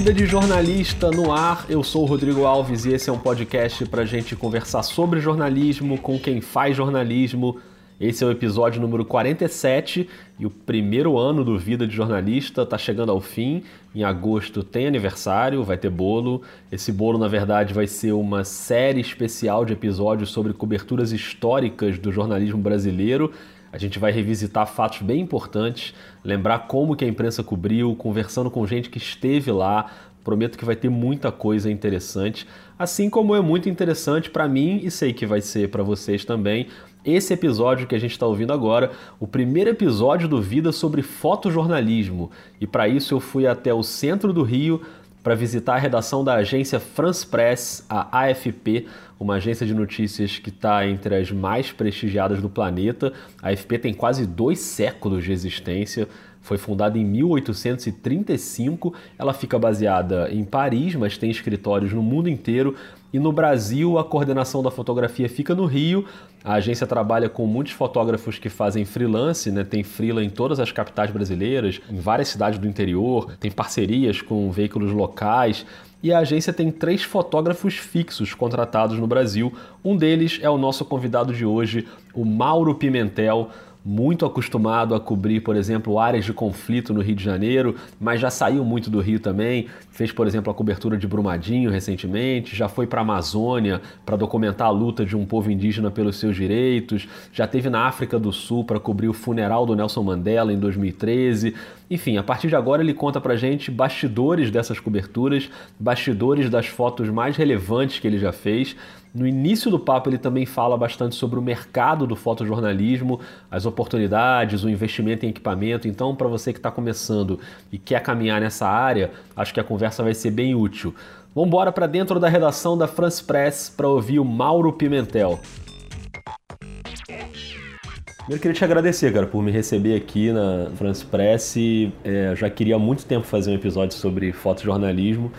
Vida de Jornalista no ar. Eu sou o Rodrigo Alves e esse é um podcast para gente conversar sobre jornalismo com quem faz jornalismo. Esse é o episódio número 47 e o primeiro ano do Vida de Jornalista está chegando ao fim. Em agosto tem aniversário, vai ter bolo. Esse bolo, na verdade, vai ser uma série especial de episódios sobre coberturas históricas do jornalismo brasileiro. A gente vai revisitar fatos bem importantes, lembrar como que a imprensa cobriu, conversando com gente que esteve lá. Prometo que vai ter muita coisa interessante, assim como é muito interessante para mim e sei que vai ser para vocês também. Esse episódio que a gente está ouvindo agora, o primeiro episódio do Vida sobre fotojornalismo. E para isso eu fui até o centro do Rio para visitar a redação da agência France Press, a AFP, uma agência de notícias que está entre as mais prestigiadas do planeta. A AFP tem quase dois séculos de existência. Foi fundada em 1835. Ela fica baseada em Paris, mas tem escritórios no mundo inteiro. E no Brasil, a coordenação da fotografia fica no Rio. A agência trabalha com muitos fotógrafos que fazem freelance, né? tem freela em todas as capitais brasileiras, em várias cidades do interior, tem parcerias com veículos locais. E a agência tem três fotógrafos fixos contratados no Brasil. Um deles é o nosso convidado de hoje, o Mauro Pimentel muito acostumado a cobrir, por exemplo, áreas de conflito no Rio de Janeiro, mas já saiu muito do Rio também. Fez, por exemplo, a cobertura de Brumadinho recentemente, já foi para a Amazônia para documentar a luta de um povo indígena pelos seus direitos, já teve na África do Sul para cobrir o funeral do Nelson Mandela em 2013. Enfim, a partir de agora ele conta pra gente bastidores dessas coberturas, bastidores das fotos mais relevantes que ele já fez. No início do papo, ele também fala bastante sobre o mercado do fotojornalismo, as oportunidades, o investimento em equipamento. Então, para você que está começando e quer caminhar nessa área, acho que a conversa vai ser bem útil. Vamos embora para dentro da redação da France Press para ouvir o Mauro Pimentel. Primeiro, queria te agradecer, cara, por me receber aqui na France Press. É, já queria há muito tempo fazer um episódio sobre fotojornalismo.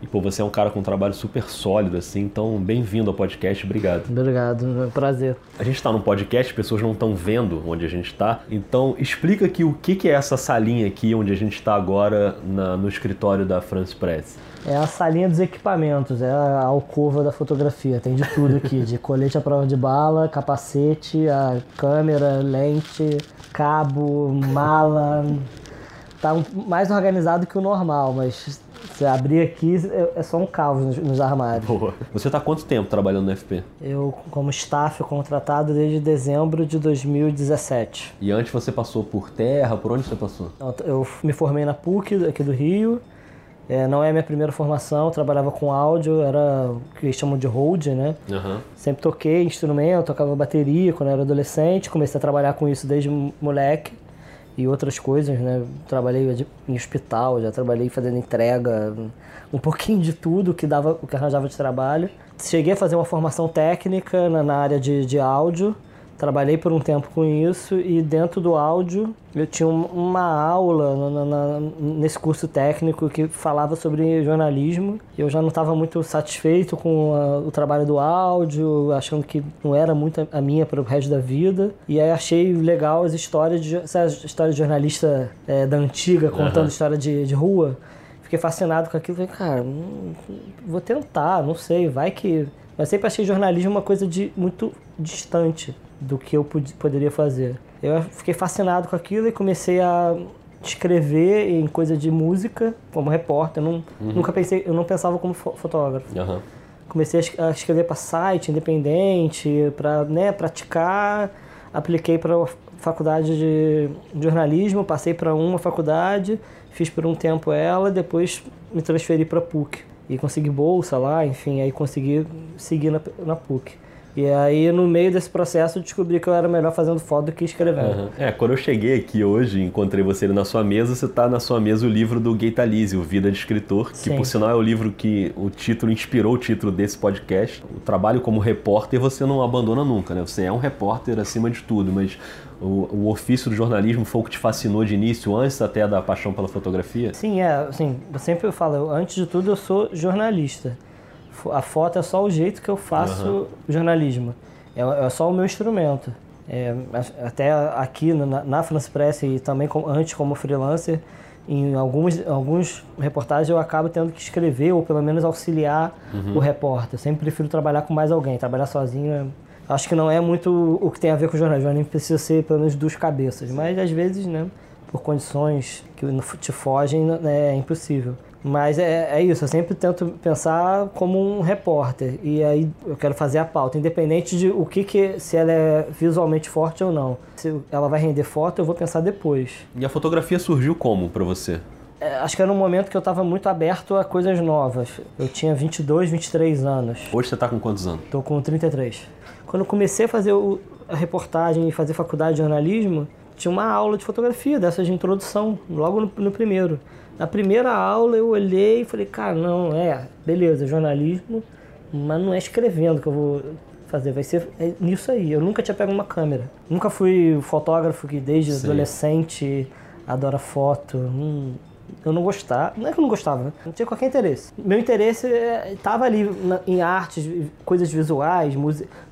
E, pô, você é um cara com um trabalho super sólido, assim, então bem-vindo ao podcast, obrigado. Obrigado, é um prazer. A gente está num podcast, pessoas não estão vendo onde a gente está, então explica aqui o que, que é essa salinha aqui onde a gente está agora na, no escritório da France Press. É a salinha dos equipamentos, é a alcova da fotografia, tem de tudo aqui, de colete à prova de bala, capacete, a câmera, lente, cabo, mala, tá mais organizado que o normal, mas se abrir aqui, é só um caos nos, nos armários. Boa. Você está há quanto tempo trabalhando no FP? Eu, como staff, contratado desde dezembro de 2017. E antes você passou por terra? Por onde você passou? Eu me formei na PUC, aqui do Rio. É, não é a minha primeira formação, trabalhava com áudio, era o que eles chamam de hold, né? Uhum. Sempre toquei instrumento, tocava bateria quando era adolescente, comecei a trabalhar com isso desde moleque e outras coisas, né? Trabalhei em hospital, já trabalhei fazendo entrega, um pouquinho de tudo que dava, o que arranjava de trabalho. Cheguei a fazer uma formação técnica na, na área de, de áudio, Trabalhei por um tempo com isso e dentro do áudio eu tinha uma aula na, na, nesse curso técnico que falava sobre jornalismo. Eu já não estava muito satisfeito com a, o trabalho do áudio, achando que não era muito a minha para o resto da vida. E aí achei legal as histórias de, histórias de jornalista é, da antiga contando uhum. história de, de rua. Fiquei fascinado com aquilo. Falei, cara, hum, vou tentar, não sei, vai que. Mas sempre achei jornalismo uma coisa de muito distante do que eu poderia fazer. Eu fiquei fascinado com aquilo e comecei a escrever em coisa de música como repórter. Eu não, uhum. Nunca pensei, eu não pensava como fotógrafo. Uhum. Comecei a escrever para site independente, para né, praticar. Apliquei para a faculdade de jornalismo, passei para uma faculdade, fiz por um tempo ela, depois me transferi para PUC e consegui bolsa lá, enfim, aí consegui seguir na, na PUC. E aí, no meio desse processo, eu descobri que eu era melhor fazendo foto do que escrevendo. Uhum. É, quando eu cheguei aqui hoje, encontrei você na sua mesa, você está na sua mesa o livro do Gaitalize, o Vida de Escritor, que Sim. por sinal é o livro que o título inspirou o título desse podcast. O trabalho como repórter você não abandona nunca, né? Você é um repórter acima de tudo, mas o, o, ofício do jornalismo foi o que te fascinou de início, antes até da paixão pela fotografia? Sim, é. Assim, eu sempre falo, antes de tudo eu sou jornalista. A foto é só o jeito que eu faço uhum. jornalismo. É, é, só o meu instrumento. É, até aqui na, na France Press e também com, antes como freelancer, em alguns, alguns reportagens eu acabo tendo que escrever ou pelo menos auxiliar uhum. o repórter. Eu sempre prefiro trabalhar com mais alguém. Trabalhar sozinho é, acho que não é muito o que tem a ver com o jornalismo. Jornalismo precisa ser pelo menos duas cabeças. Mas às vezes, né, por condições que te fogem, né, é impossível. Mas é, é, isso, eu sempre tento pensar como um repórter. E aí eu quero fazer a pauta, independente de o que, que se ela é visualmente forte ou não. Se ela vai render foto, eu vou pensar depois. E a fotografia surgiu como para você? É, acho que era um momento que eu estava muito aberto a coisas novas. Eu tinha 22, 23 anos. Hoje você está com quantos anos? Estou com 33. Quando eu comecei a fazer o, a reportagem e fazer faculdade de jornalismo, tinha uma aula de fotografia, dessa de introdução, logo no, no primeiro. Na primeira aula eu olhei e falei, cara, não, é, beleza, jornalismo, mas não é escrevendo que eu vou fazer, vai ser é nisso aí. Eu nunca tinha pego uma câmera. Nunca fui fotógrafo que desde Sim. adolescente adora foto. Hum, eu não gostava, não é que eu não gostava, né? não tinha qualquer interesse. Meu interesse estava é, ali na, em artes, coisas visuais,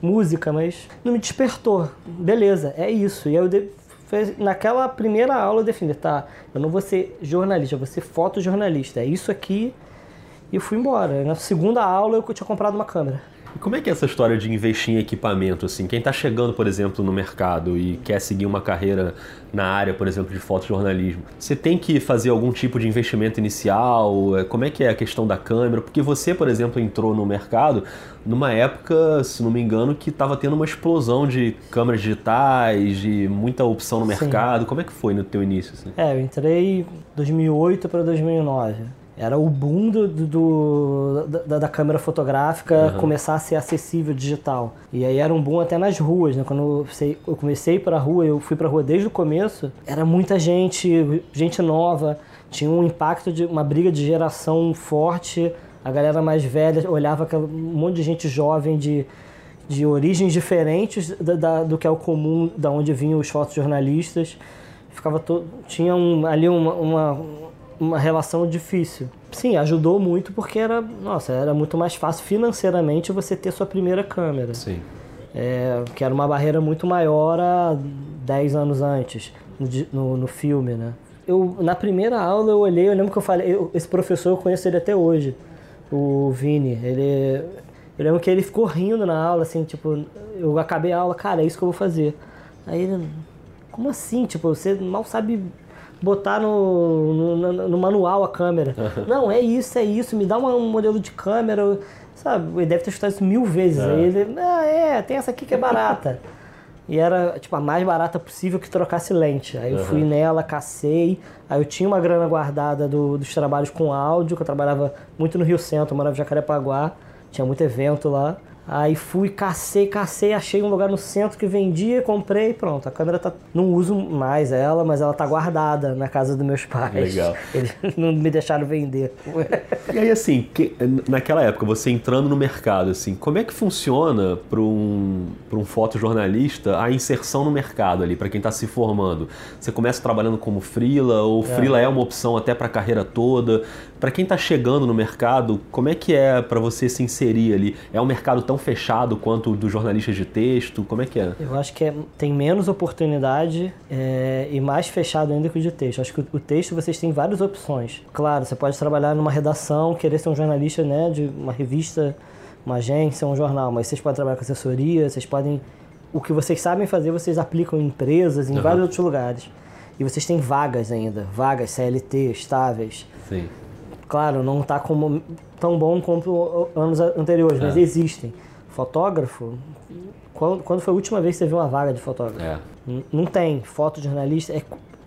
música, mas não me despertou. Beleza, é isso. E aí eu naquela primeira aula eu defini, tá, eu não vou ser jornalista, eu vou ser fotojornalista. É isso aqui. E fui embora. Na segunda aula eu tinha comprado uma câmera. E como é que é essa história de investir em equipamento? Assim, quem está chegando, por exemplo, no mercado e quer seguir uma carreira na área, por exemplo, de fotojornalismo, você tem que fazer algum tipo de investimento inicial? É, como é que é a questão da câmera? Porque você, por exemplo, entrou no mercado numa época, se não me engano, que estava tendo uma explosão de câmeras digitais, de muita opção no mercado. Sim. Como é que foi no teu início? Assim? É, eu entrei 2008 para 2009 era o boom do, do da, da, câmera fotográfica uhum. começar a ser acessível digital. E aí era um boom até nas ruas, né? Quando eu comecei para a rua, eu fui para a rua desde o começo, era muita gente, gente nova, tinha um impacto de uma briga de geração forte. A galera mais velha olhava um monte de gente jovem de, de origens diferentes da, da, do que é o comum, da onde vinham os fotojornalistas. Ficava todo, tinha um, ali uma, uma uma relação difícil. Sim, ajudou muito porque era, nossa, era muito mais fácil financeiramente você ter sua primeira câmera. Sim. É, que era uma barreira muito maior há 10 anos antes, no, no, filme, né? Eu, na primeira aula eu olhei, eu lembro que eu falei, eu, esse professor eu conheço ele até hoje, o Vini, ele... Eu lembro que ele ficou rindo na aula, assim, tipo, eu acabei a aula, cara, é isso que eu vou fazer. Aí ele, como assim? Tipo, você mal sabe botar no, no, no manual a câmera. Não, é isso, é isso, me dá uma, um modelo de câmera, sabe? Ele deve ter estudado isso mil vezes. É. Aí ele, ah, é, tem essa aqui que é barata. e era, tipo, a mais barata possível que trocasse lente. Aí eu uhum. fui nela, cacei. Aí eu tinha uma grana guardada do, dos trabalhos com áudio, que eu trabalhava muito no Rio Centro, eu morava em Jacarepaguá, tinha muito evento lá. Aí fui, cacei, cacei, achei um lugar no centro que vendia, comprei pronto. A câmera tá. Não uso mais ela, mas ela tá guardada na casa dos meus pais. Legal. Eles não me deixaram vender. E aí, assim, que, naquela época, você entrando no mercado, assim, como é que funciona para um, um fotojornalista a inserção no mercado ali, para quem está se formando? Você começa trabalhando como freela, ou é. freela é uma opção até para a carreira toda? Para quem está chegando no mercado, como é que é para você se inserir ali? É um mercado tão fechado quanto o dos jornalistas de texto? Como é que é? Eu acho que é, tem menos oportunidade é, e mais fechado ainda que o de texto. Acho que o, o, texto vocês têm várias opções. Claro, você pode trabalhar numa redação, querer ser um jornalista né, de uma revista, uma agência, um jornal, mas vocês podem trabalhar com assessoria, vocês podem. O que vocês sabem fazer, vocês aplicam em empresas, em uhum. vários outros lugares. E vocês têm vagas ainda, vagas CLT, estáveis. Sim. Claro, não está como tão bom como anos anteriores, é. mas existem. Fotógrafo, quando, quando, foi a última vez que você viu uma vaga de fotógrafo? É. Não tem. Fotojornalista, é,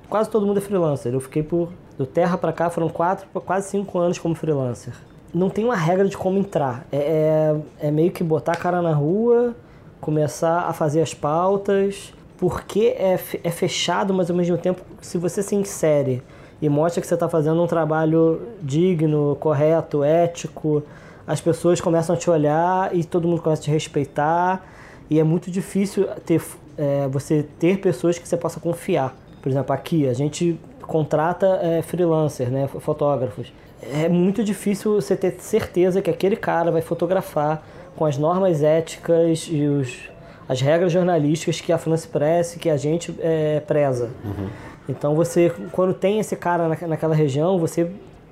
quase todo mundo é freelancer. Eu fiquei por. Do Terra para cá foram quatro, quase cinco anos como freelancer. Não tem uma regra de como entrar. É, é, é meio que botar a cara na rua, começar a fazer as pautas, porque é, é fechado, mas ao mesmo tempo, se você se insere e mostra que você está fazendo um trabalho digno, correto, ético, as pessoas começam a te olhar e todo mundo começa a te respeitar. E é muito difícil ter, é, você ter pessoas que você possa confiar. Por exemplo, aqui a gente contrata é, freelancer, né, fotógrafos. É muito difícil você ter certeza que aquele cara vai fotografar com as normas éticas e os, as regras jornalísticas que a France Press, que a gente é, preza. Uhum. Então você, quando tem esse cara naquela região, você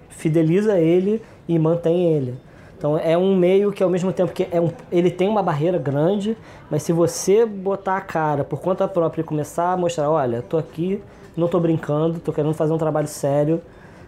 fideliza ele e mantém ele. Então é um meio que ao mesmo tempo que é um, ele tem uma barreira grande, mas se você botar a cara por conta própria e começar a mostrar, olha, tô aqui, não tô brincando, tô querendo fazer um trabalho sério,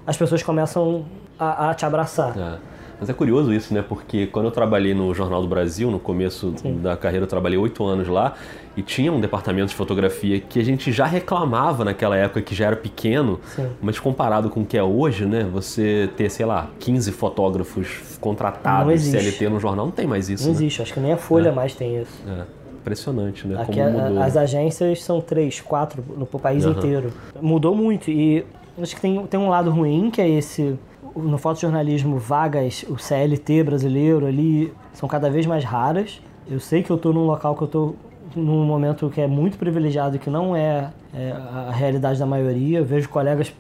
as pessoas começam a, a te abraçar. É. Mas é curioso isso, né? Porque quando eu trabalhei no Jornal do Brasil, no começo Sim. da carreira, eu trabalhei oito anos lá e tinha um departamento de fotografia que a gente já reclamava naquela época que já era pequeno, Sim. mas comparado com o que é hoje, né? Você ter, sei lá, 15 fotógrafos contratados CLT no jornal, não tem mais isso. Não né? existe, acho que nem a Folha é. mais tem isso. É. Impressionante, né? Aqui a, as agências são três, quatro no país uhum. inteiro. Mudou muito e acho que tem, tem um lado ruim que é esse no fotojornalismo, vagas, o CLT brasileiro ali, são cada vez mais raras. Eu sei que eu estou num local que eu estou num momento que é muito privilegiado, que não é, é, a realidade da maioria. Eu vejo colegas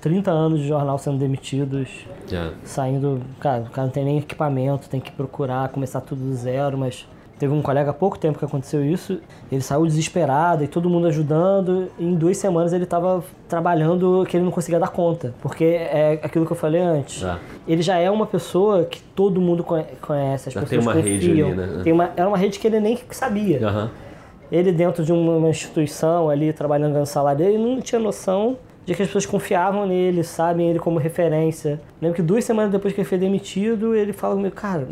30 anos de jornal sendo demitidos, yeah. saindo. Cara, o cara não tem nem equipamento, tem que procurar, começar tudo do zero, mas Teve um colega há pouco tempo que aconteceu isso, ele saiu desesperado e todo mundo ajudando, e em duas semanas ele estava trabalhando que ele não conseguia dar conta, porque é aquilo que eu falei antes. Ele já é uma pessoa que todo mundo conhece, as já pessoas tem uma confiam. Rede ali, né? Tem uma, era uma rede que ele nem sabia. Uhum. Ele dentro de uma instituição ali, trabalhando ganhando salário, ele não tinha noção de que as pessoas confiavam nele, sabem ele como referência. Lembro que duas semanas depois que ele foi demitido, ele fala comigo, cara,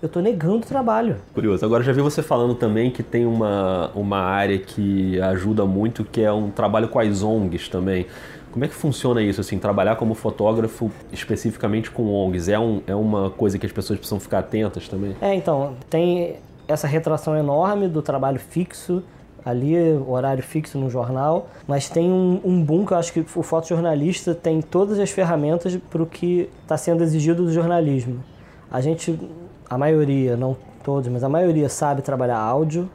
eu estou negando o trabalho. Curioso. Agora já vi você falando também que tem uma, uma área que ajuda muito, que é um trabalho com as ONGs também. Como é que funciona isso, assim, trabalhar como fotógrafo especificamente com ONGs? É, um, é uma coisa que as pessoas precisam ficar atentas também? É, então, tem essa retração enorme do trabalho fixo, ali, horário fixo no jornal, mas tem um, um boom que eu acho que o fotojornalista tem todas as ferramentas para o que está sendo exigido do jornalismo. A gente a maioria, não todos, mas a maioria sabe trabalhar áudio,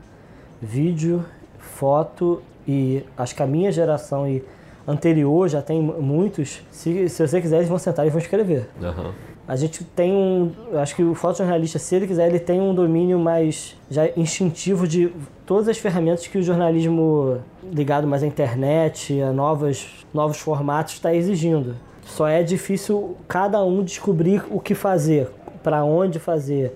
vídeo, foto e acho que a minha geração e anterior já tem muitos. Se, se você quiser, eles vão sentar e vão escrever. Uhum. A gente tem um. Acho que o fotojornalista, se ele quiser, ele tem um domínio mais já instintivo de todas as ferramentas que o jornalismo ligado mais à internet, a novos, novos formatos, está exigindo. Só é difícil cada um descobrir o que fazer, para onde fazer.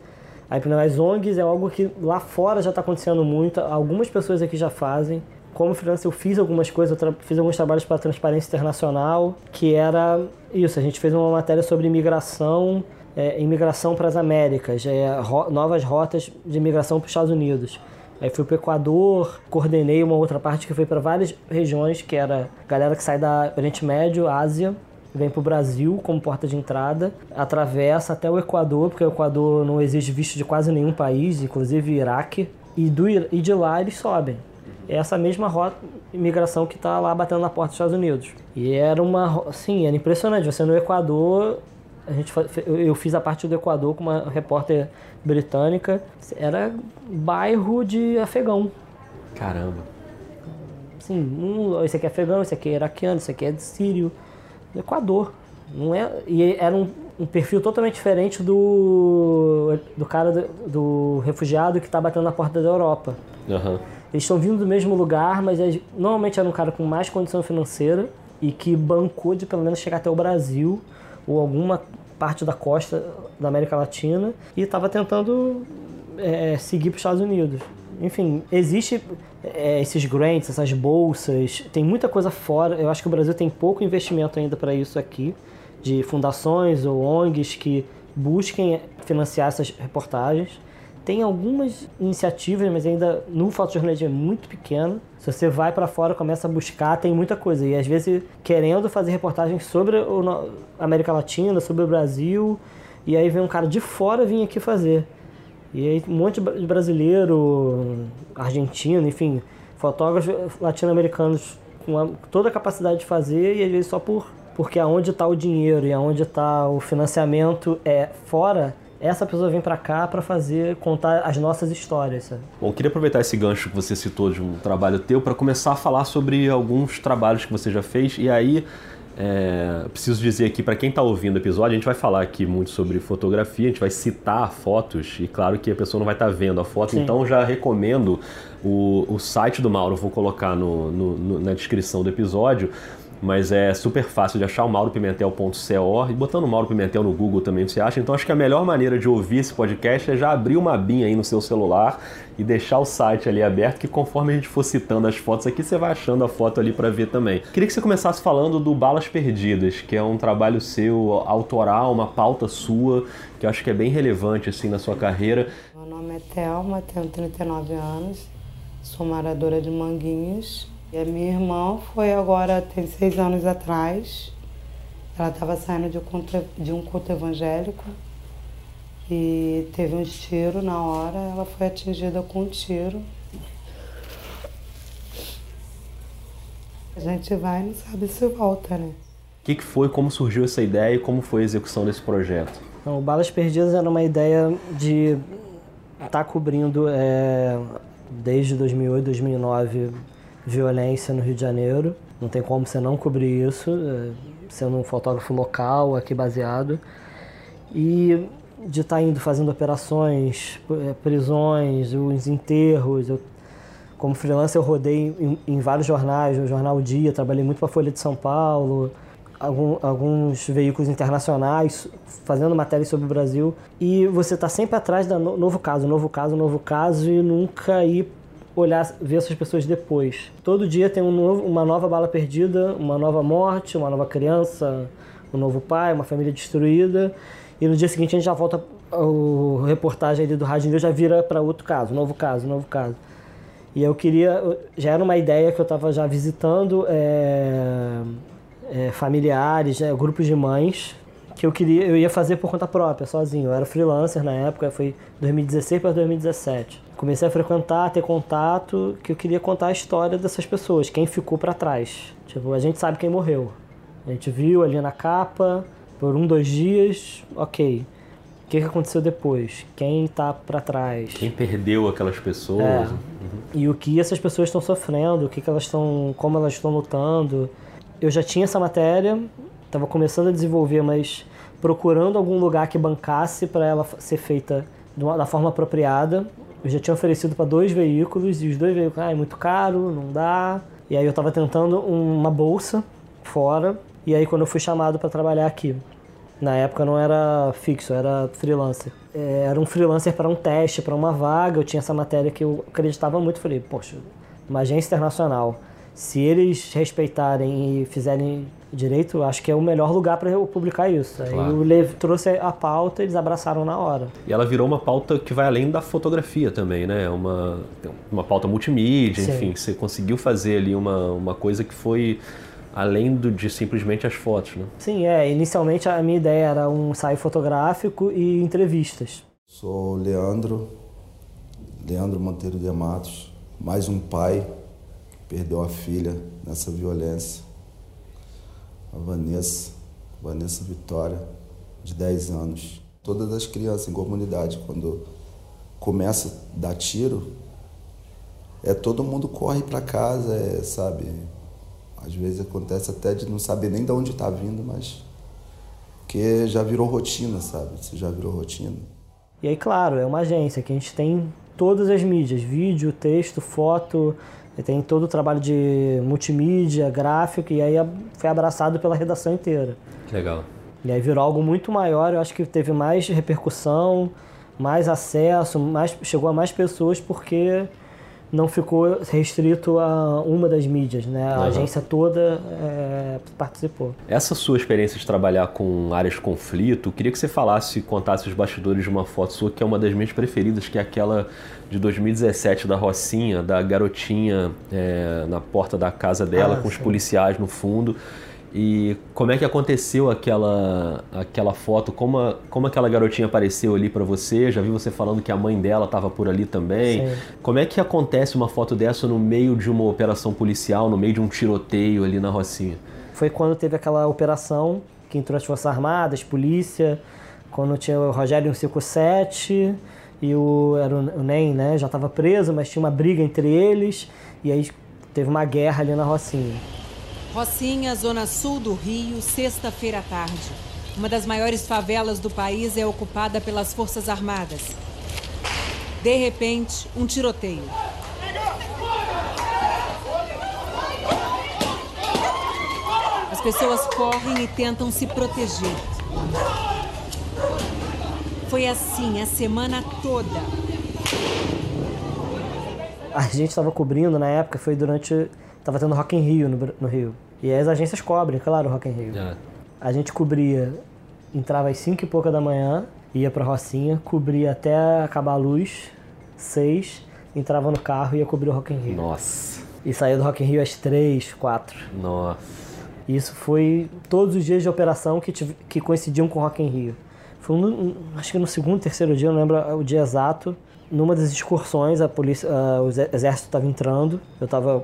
Aí, as ONGs é algo que lá fora já está acontecendo muito, algumas pessoas aqui já fazem. Como freelancer, eu fiz algumas coisas, eu fiz alguns trabalhos para a Transparência Internacional, que era isso, a gente fez uma matéria sobre imigração, é, imigração para as Américas, é, ro novas rotas de imigração para os Estados Unidos. Aí fui para o Equador, coordenei uma outra parte que foi para várias regiões, que era galera que sai da Oriente Médio, Ásia, vem para o Brasil como porta de entrada, atravessa até o Equador, porque o Equador não exige visto de quase nenhum país, inclusive Iraque, e, do, e de lá eles sobem. É essa mesma rota imigração que está lá batendo na porta dos Estados Unidos. E era uma, sim, era impressionante. Você no Equador, a gente eu fiz a parte do Equador com uma repórter britânica, era bairro de afegão. Caramba. Sim, um, esse aqui é afegão, esse aqui é iraquiano, esse aqui é de sírio do Equador. Não é, e era um, um perfil totalmente diferente do, do cara do, do refugiado que está batendo na porta da Europa. Uhum. Eles estão vindo do mesmo lugar, mas eles, normalmente era um cara com mais condição financeira e que bancou de pelo menos chegar até o Brasil ou alguma parte da costa da América Latina e estava tentando é, seguir para os Estados Unidos. Enfim, existe é, esses grants, essas bolsas, tem muita coisa fora. Eu acho que o Brasil tem pouco investimento ainda para isso aqui, de fundações ou ONGs que busquem financiar essas reportagens. Tem algumas iniciativas, mas ainda no fotojornalismo é muito pequeno. Se você vai para fora, começa a buscar, tem muita coisa. E às vezes querendo fazer reportagens sobre a América Latina, sobre o Brasil, e aí vem um cara de fora vir aqui fazer. E aí um monte de brasileiro, argentino, enfim, fotógrafos latino-americanos com toda a capacidade de fazer e às vezes só por porque aonde está o dinheiro e aonde está o financiamento é fora, essa pessoa vem para cá para fazer contar as nossas histórias. Sabe? Bom, queria aproveitar esse gancho que você citou de um trabalho teu para começar a falar sobre alguns trabalhos que você já fez e aí é, preciso dizer aqui para quem está ouvindo o episódio, a gente vai falar aqui muito sobre fotografia, a gente vai citar fotos e claro que a pessoa não vai estar tá vendo a foto, Sim. então já recomendo o, o site do Mauro, vou colocar no, no, no, na descrição do episódio. Mas é super fácil de achar o mauropimentel.co e botando Mauro Pimentel no Google também você acha. Então acho que a melhor maneira de ouvir esse podcast é já abrir uma abinha aí no seu celular e deixar o site ali aberto, que conforme a gente for citando as fotos aqui, você vai achando a foto ali para ver também. Queria que você começasse falando do Balas Perdidas, que é um trabalho seu autoral, uma pauta sua, que eu acho que é bem relevante assim na sua carreira. Meu nome é Thelma, tenho 39 anos, sou moradora de Manguinhos. E a minha irmã foi agora, tem seis anos atrás, ela estava saindo de um, culto, de um culto evangélico e teve um tiro na hora, ela foi atingida com um tiro. A gente vai e não sabe se volta, né? O que, que foi, como surgiu essa ideia e como foi a execução desse projeto? Então, o Balas Perdidas era uma ideia de estar tá cobrindo é, desde 2008, 2009 violência no Rio de Janeiro. Não tem como você não cobrir isso, é, sendo um fotógrafo local aqui baseado. E de estar tá indo fazendo operações, é, prisões, os enterros. Eu, como freelancer eu rodei em, em vários jornais, no Jornal Dia, trabalhei muito para a Folha de São Paulo, algum, alguns veículos internacionais fazendo matérias sobre o Brasil. E você está sempre atrás da no, novo caso, novo caso, novo caso e nunca ir olhar, ver essas pessoas depois. Todo dia tem um novo, uma nova bala perdida, uma nova morte, uma nova criança, um novo pai, uma família destruída. E no dia seguinte a gente já volta, o reportagem ali do Rádio News já vira para outro caso, novo caso, novo caso. E eu queria, já era uma ideia que eu estava já visitando é, é, familiares, é, grupos de mães, que eu queria, eu ia fazer por conta própria, sozinho. Eu era freelancer na época, foi 2016 para 2017. Comecei a frequentar, a ter contato, que eu queria contar a história dessas pessoas, quem ficou para trás. Tipo, a gente sabe quem morreu. A gente viu ali na capa, por um, dois dias, ok. O que, que aconteceu depois? Quem está para trás? Quem perdeu aquelas pessoas? É. Uhum. E o que essas pessoas estão sofrendo? O que, que elas estão, como elas estão lutando? Eu já tinha essa matéria, estava começando a desenvolver, mas procurando algum lugar que bancasse para ela ser feita da forma apropriada. Eu já tinha oferecido para dois veículos e os dois veículos, ah, é muito caro, não dá. E aí eu estava tentando uma bolsa fora e aí quando eu fui chamado para trabalhar aqui, na época não era fixo, era freelancer. É, era um freelancer para um teste, para uma vaga. Eu tinha essa matéria que eu acreditava muito. Falei, poxa, uma agência internacional. Se eles respeitarem e fizerem direito, acho que é o melhor lugar para eu publicar isso. Claro. Aí eu levo, trouxe a pauta e eles abraçaram na hora. E ela virou uma pauta que vai além da fotografia também, né? É uma, uma pauta multimídia, Sim. enfim, você conseguiu fazer ali uma, uma coisa que foi além do, de simplesmente as fotos, né? Sim, é. Inicialmente a minha ideia era um ensaio fotográfico e entrevistas. Sou Leandro, Leandro Monteiro de Matos, mais um pai perdeu a filha nessa violência a Vanessa, Vanessa Vitória, de 10 anos. Todas as crianças em comunidade, quando começa a dar tiro, é todo mundo corre para casa, é, sabe? Às vezes acontece até de não saber nem de onde está vindo, mas que já virou rotina, sabe? Isso já virou rotina. E aí, claro, é uma agência que a gente tem todas as mídias, vídeo, texto, foto, tem todo o trabalho de multimídia, gráfico, e aí foi abraçado pela redação inteira. Legal. E aí virou algo muito maior, eu acho que teve mais repercussão, mais acesso, mais, chegou a mais pessoas porque não ficou restrito a uma das mídias, né? A uhum. agência toda é, participou. Essa sua experiência de trabalhar com áreas de conflito, queria que você falasse, contasse os bastidores de uma foto sua que é uma das minhas preferidas, que é aquela de 2017 da Rocinha, da garotinha é, na porta da casa dela ah, com sim. os policiais no fundo. E como é que aconteceu aquela, aquela foto? Como, a, como aquela garotinha apareceu ali para você? Já vi você falando que a mãe dela estava por ali também. Sim. Como é que acontece uma foto dessa no meio de uma operação policial, no meio de um tiroteio ali na Rocinha? Foi quando teve aquela operação que entrou as Forças Armadas, polícia, quando tinha o Rogério 157 e o, era o, o NEM, né? Já estava preso, mas tinha uma briga entre eles e aí teve uma guerra ali na Rocinha. Rocinha, zona sul do Rio, sexta-feira à tarde. Uma das maiores favelas do país é ocupada pelas Forças Armadas. De repente, um tiroteio. As pessoas correm e tentam se proteger. Foi assim a semana toda. A gente estava cobrindo na época, foi durante. Tava tendo Rock in Rio no, no Rio. E as agências cobrem, claro, o Rock in Rio. É. A gente cobria, entrava às 5 e pouca da manhã, ia pra Rocinha, cobria até acabar a luz, 6, entrava no carro e ia cobrir o Rock in Rio. Nossa. E saía do Rock in Rio às 3, 4. Nossa. Isso foi todos os dias de operação que, tive, que coincidiam com o Rock in Rio. Foi um, acho que no segundo, terceiro dia, eu não lembro o dia exato. Numa das excursões, a polícia, uh, o exército estava entrando. Eu estava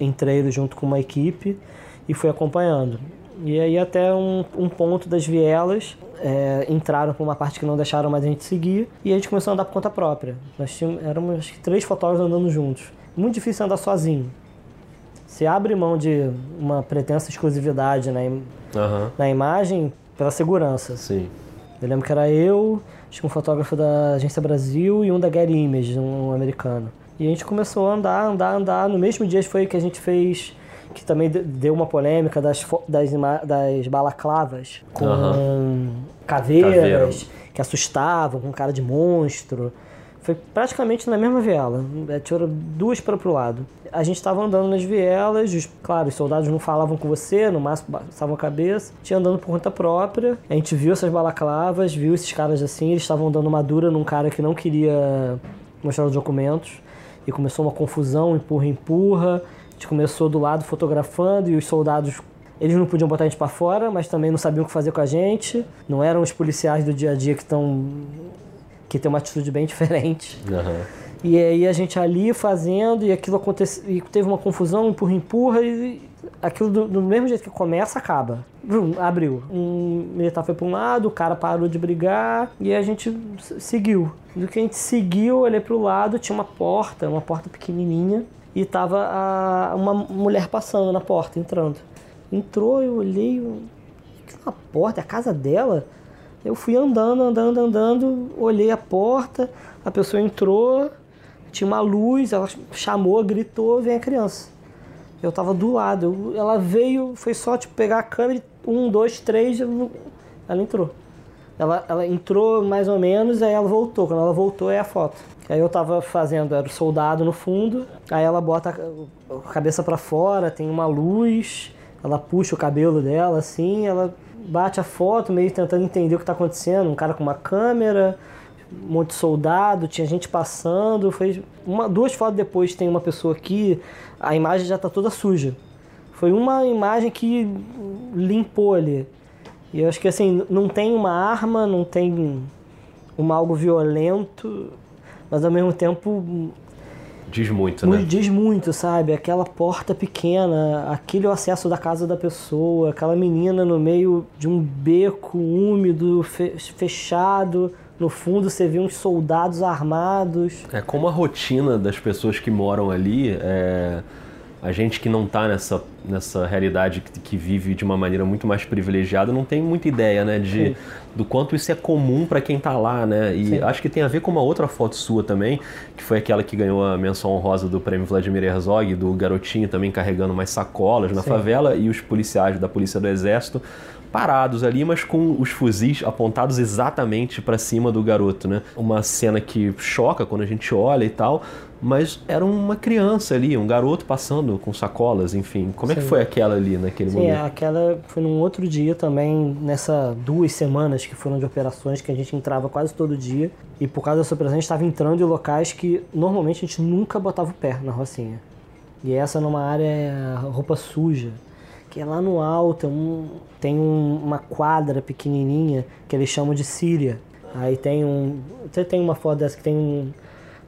entrei junto com uma equipe e fui acompanhando. E aí até um, um ponto das vielas é, entraram por uma parte que não deixaram mais a gente seguir e a gente começou a andar por conta própria. Nós tínhamos, éramos acho que três fotógrafos andando juntos. Muito difícil andar sozinho. Você abre mão de uma pretensa exclusividade na, im uhum. na imagem pela segurança. Sim. Eu lembro que era eu, acho que um fotógrafo da Agência Brasil e um da Getty Images, um americano. E a gente começou a andar, andar, andar. No mesmo dia foi que a gente fez, que também deu uma polêmica das, das, das balaclavas com uhum. caveiras que assustavam, com cara de monstro. Foi praticamente na mesma viela. É, tinha duas para pro lado. A gente estava andando nas vielas, os, claro, os soldados não falavam com você, no máximo passavam a cabeça. Tinha andando por conta própria. A gente viu essas balaclavas, viu esses caras assim, eles estavam dando uma dura num cara que não queria mostrar os documentos. E começou uma confusão, empurra, empurra. A gente começou do lado fotografando e os soldados eles não podiam botar a gente para fora, mas também não sabiam o que fazer com a gente. Não eram os policiais do dia a dia que estão que tem uma atitude bem diferente. Uhum. E aí a gente ali fazendo, e aquilo aconteceu, e teve uma confusão, empurra, empurra, e aquilo do, do mesmo jeito que começa, acaba. Brum, abriu. Um militar foi para um lado, o cara parou de brigar, e a gente seguiu. Do que a gente seguiu, olhei para o lado, tinha uma porta, uma porta pequenininha, e tava a, uma mulher passando na porta, entrando. Entrou, eu olhei, aquela porta, é a casa dela? Eu fui andando, andando, andando, olhei a porta, a pessoa entrou, tinha uma luz, ela chamou, gritou, vem a criança. Eu tava do lado, ela veio, foi só tipo pegar a câmera, um, dois, três, ela entrou. Ela, ela entrou mais ou menos, aí ela voltou. Quando ela voltou, é a foto. Aí eu tava fazendo, era o soldado no fundo, aí ela bota a cabeça para fora, tem uma luz, ela puxa o cabelo dela assim, ela bate a foto, meio tentando entender o que está acontecendo. Um cara com uma câmera, um monte de soldado, tinha gente passando. Foi uma, duas fotos depois tem uma pessoa aqui, a imagem já está toda suja. Foi uma imagem que limpou ali. E eu acho que assim, não tem uma arma, não tem um algo violento, mas ao mesmo tempo Diz muito, né? Diz muito, sabe? Aquela porta pequena, aquele acesso da casa da pessoa, aquela menina no meio de um beco úmido, fechado. No fundo você vê uns soldados armados. É como a rotina das pessoas que moram ali. É a gente que não está nessa, nessa realidade que, que, vive de uma maneira muito mais privilegiada não tem muita ideia, né, de, do quanto isso é comum para quem está lá, né? E Sim. acho que tem a ver com uma outra foto sua também, que foi aquela que ganhou a menção honrosa do prêmio Vladimir Herzog, do garotinho também carregando mais sacolas na Sim. favela e os policiais da Polícia do Exército parados ali, mas com os fuzis apontados exatamente para cima do garoto, né? Uma cena que choca quando a gente olha e tal, mas era uma criança ali, um garoto passando com sacolas, enfim. Como Sim. é que foi aquela ali naquele Sim, momento? Sim, aquela foi num outro dia também, nessa duas semanas que foram de operações que a gente entrava quase todo dia. E por causa dessa operação a gente estava entrando em locais que normalmente a gente nunca botava o pé na Rocinha. E essa numa área roupa suja que é lá no alto, um, tem um, uma quadra pequenininha que eles chamam de Síria. Aí tem um. Você tem uma foto dessa que tem um,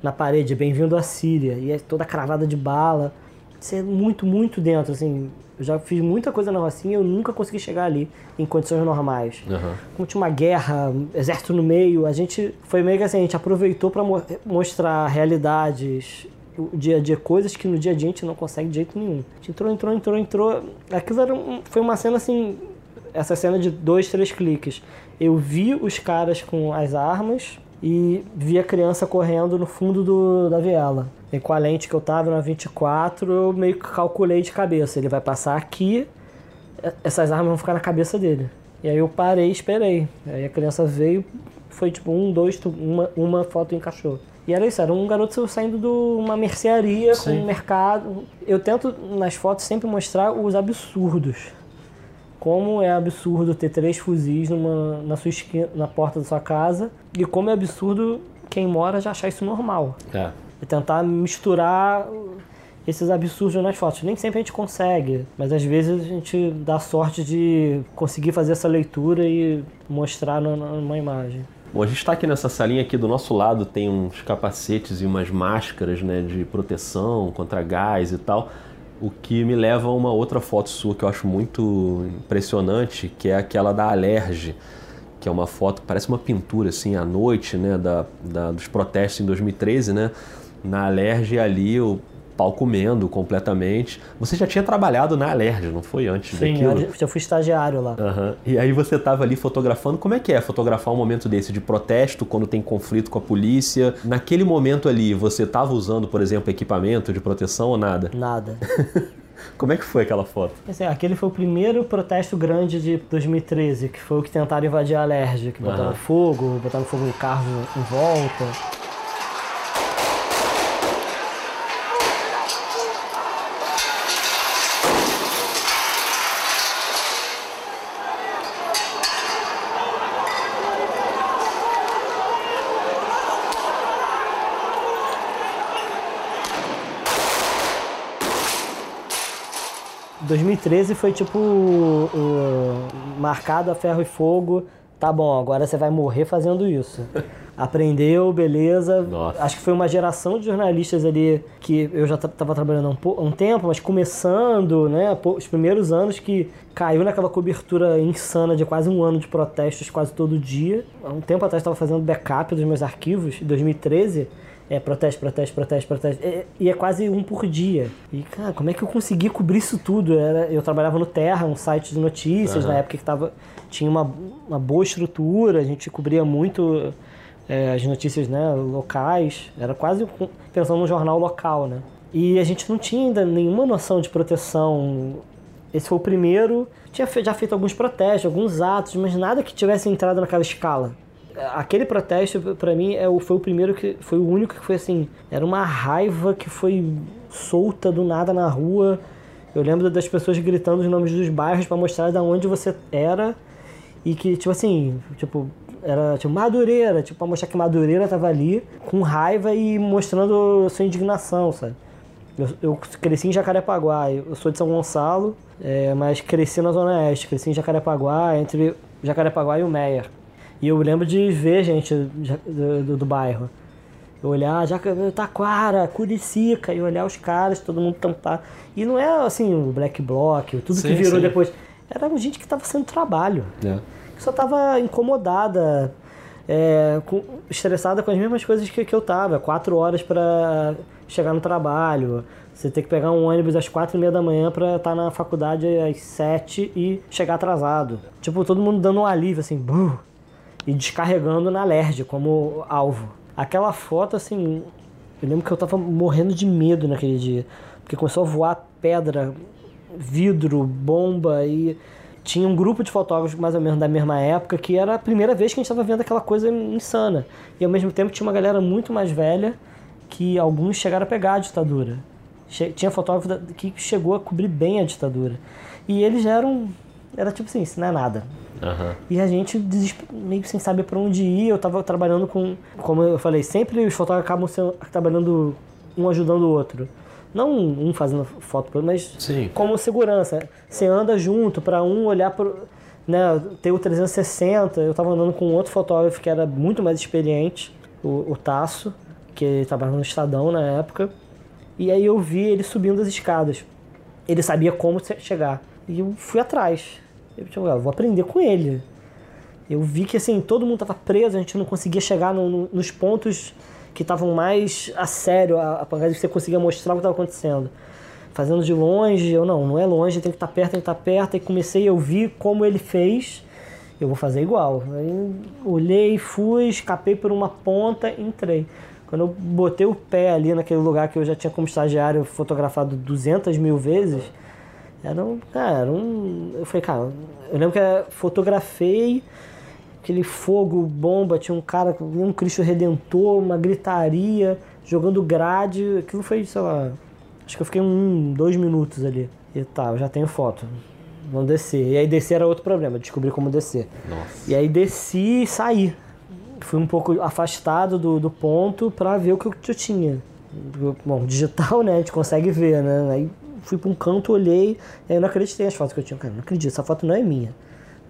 na parede, bem-vindo à Síria, e é toda cravada de bala. Você é muito, muito dentro, assim. Eu já fiz muita coisa na Rocinha, eu nunca consegui chegar ali em condições normais. Uhum. Como tinha uma guerra, exército no meio, a gente foi meio que assim, a gente aproveitou para mo mostrar realidades o dia a dia, coisas que no dia a dia a gente não consegue de jeito nenhum. A gente entrou, entrou, entrou, entrou. Aquilo era um, foi uma cena assim, essa cena de dois, três cliques. Eu vi os caras com as armas e vi a criança correndo no fundo do, da viela. E com a lente que eu tava na 24, eu meio que calculei de cabeça. Ele vai passar aqui, essas armas vão ficar na cabeça dele. E aí eu parei e esperei. Aí a criança veio, foi tipo um, dois, uma, uma foto encaixou. E era isso, era um garoto saindo de uma mercearia Sim. com um mercado. Eu tento nas fotos sempre mostrar os absurdos. Como é absurdo ter três fuzis numa, na, sua esquina, na porta da sua casa e como é absurdo quem mora já achar isso normal. É. é tentar misturar esses absurdos nas fotos. Nem sempre a gente consegue, mas às vezes a gente dá sorte de conseguir fazer essa leitura e mostrar numa imagem. Bom, a gente está aqui nessa salinha aqui do nosso lado tem uns capacetes e umas máscaras né, de proteção contra gás e tal. O que me leva a uma outra foto sua que eu acho muito impressionante, que é aquela da Alerge, que é uma foto que parece uma pintura assim à noite, né, da, da dos protestos em 2013, né? Na Alerge ali o pau comendo completamente. Você já tinha trabalhado na Alerj, não foi antes Sim, daquilo? Sim, eu fui estagiário lá. Uhum. E aí você estava ali fotografando. Como é que é fotografar um momento desse de protesto, quando tem conflito com a polícia? Naquele momento ali, você estava usando, por exemplo, equipamento de proteção ou nada? Nada. Como é que foi aquela foto? Assim, aquele foi o primeiro protesto grande de 2013, que foi o que tentaram invadir a Alerj, que botaram uhum. fogo, botaram fogo no carro em volta. 2013 foi tipo o, o, marcado a ferro e fogo. Tá bom, agora você vai morrer fazendo isso. Aprendeu, beleza. Nossa. Acho que foi uma geração de jornalistas ali que eu já estava trabalhando há um, um, tempo, mas começando, né? Os primeiros anos que caiu naquela cobertura insana de quase um ano de protestos quase todo dia. Há um tempo atrás estava fazendo backup dos meus arquivos, em 2013 é, protesto, protesto, protesto, protesto. É, e é quase um por dia. E, cara, como é que eu consegui cobrir isso tudo? Era, eu trabalhava no Terra, um site de notícias, uhum. na época que tava, tinha uma, uma boa estrutura, a gente cobria muito é, as notícias né, locais. Era quase pensando num jornal local, né? E a gente não tinha ainda nenhuma noção de proteção. Esse foi o primeiro. Tinha já feito alguns protestos, alguns atos, mas nada que tivesse entrado naquela escala aquele protesto para mim é o, foi o primeiro que foi o único que foi assim era uma raiva que foi solta do nada na rua. Eu lembro das pessoas gritando os nomes dos bairros para mostrar de onde você era e que tipo assim tipo era tipo Madureira tipo para mostrar que Madureira tava ali com raiva e mostrando sua indignação sabe? Eu, eu cresci em Jacarepaguá eu sou de São Gonçalo é, mas cresci na zona oeste cresci em Jacarepaguá entre Jacarepaguá e o Meyer e eu lembro de ver gente do, do, do bairro. Eu olhar, já Taquara, Curicica, e olhar os caras, todo mundo tampar. E não é assim o Black Bloc, tudo sim, que virou sim. depois. Era gente que estava fazendo trabalho. É. Que só estava incomodada, é, com, estressada com as mesmas coisas que, que eu tava. Quatro horas para chegar no trabalho. Você tem que pegar um ônibus às quatro e meia da manhã para estar tá na faculdade às sete e chegar atrasado. Tipo, todo mundo dando um alívio, assim, buh, e descarregando na LERD como alvo. Aquela foto, assim, eu lembro que eu tava morrendo de medo naquele dia, porque começou a voar pedra, vidro, bomba e tinha um grupo de fotógrafos mais ou menos da mesma época que era a primeira vez que a gente estava vendo aquela coisa insana. E ao mesmo tempo tinha uma galera muito mais velha que alguns chegaram a pegar a ditadura. Tinha fotógrafo que chegou a cobrir bem a ditadura. E eles eram. Era tipo assim, isso não é nada. Uhum. E a gente meio sem saber para onde ir. Eu tava trabalhando com, como eu falei, sempre os fotógrafos acabam sendo, trabalhando um ajudando o outro. Não um fazendo foto, mas Sim. como segurança. Você anda junto para um olhar para né, ter o 360. Eu tava andando com outro fotógrafo que era muito mais experiente, o, o Tasso, que trabalhava no Estadão na época. E aí eu vi ele subindo as escadas. Ele sabia como chegar. E eu fui atrás. Eu, tipo, eu vou aprender com ele. Eu vi que assim, todo mundo estava preso, a gente não conseguia chegar no, no, nos pontos que estavam mais a sério, a, a pancada você conseguia mostrar o que estava acontecendo. Fazendo de longe, eu não, não é longe, tem que estar tá perto, tem que estar tá perto. E comecei, eu vi como ele fez, eu vou fazer igual. Aí olhei, fui, escapei por uma ponta, entrei. Quando eu botei o pé ali naquele lugar que eu já tinha como estagiário fotografado 200 mil vezes, Era um, cara, era um. Eu falei, cara, eu lembro que eu fotografei aquele fogo, bomba, tinha um cara, um Cristo Redentor, uma gritaria, jogando grade. Aquilo foi, sei lá, acho que eu fiquei um, dois minutos ali. E tá, eu já tenho foto. Vamos descer. E aí descer era outro problema, descobrir como descer. Nossa. E aí desci e saí. Fui um pouco afastado do, do ponto para ver o que eu tinha. Bom, digital, né? A gente consegue ver, né? Aí fui para um canto, olhei, aí eu não acreditei nas fotos que eu tinha. Cara, não acredito, essa foto não é minha.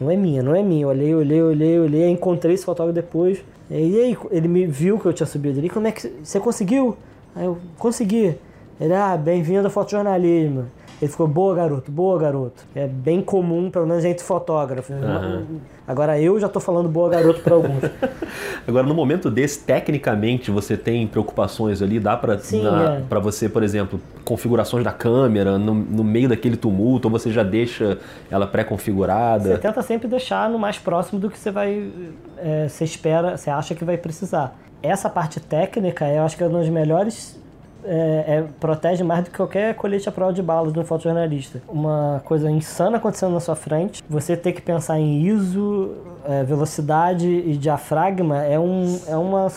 Não é minha, não é minha. Eu olhei, olhei, olhei, olhei, encontrei esse fotógrafo depois. E aí ele me viu que eu tinha subido ali. Como é que você conseguiu? Aí eu consegui. Ele, ah, bem-vindo ao fotojornalismo. Ele ficou, boa garoto, boa garoto. É bem comum, pelo menos entre fotógrafos. Uhum. Agora eu já estou falando boa garoto para alguns. Agora, no momento desse, tecnicamente, você tem preocupações ali? Dá para é. você, por exemplo, configurações da câmera no, no, meio daquele tumulto? Ou você já deixa ela pré-configurada? Você tenta sempre deixar no mais próximo do que você vai. É, você espera, você acha que vai precisar. Essa parte técnica, eu acho que é uma das melhores é, é, protege mais do que qualquer colete à prova de balas de um fotojornalista. Uma coisa insana acontecendo na sua frente, você ter que pensar em ISO, é, velocidade e diafragma é, um, é uma.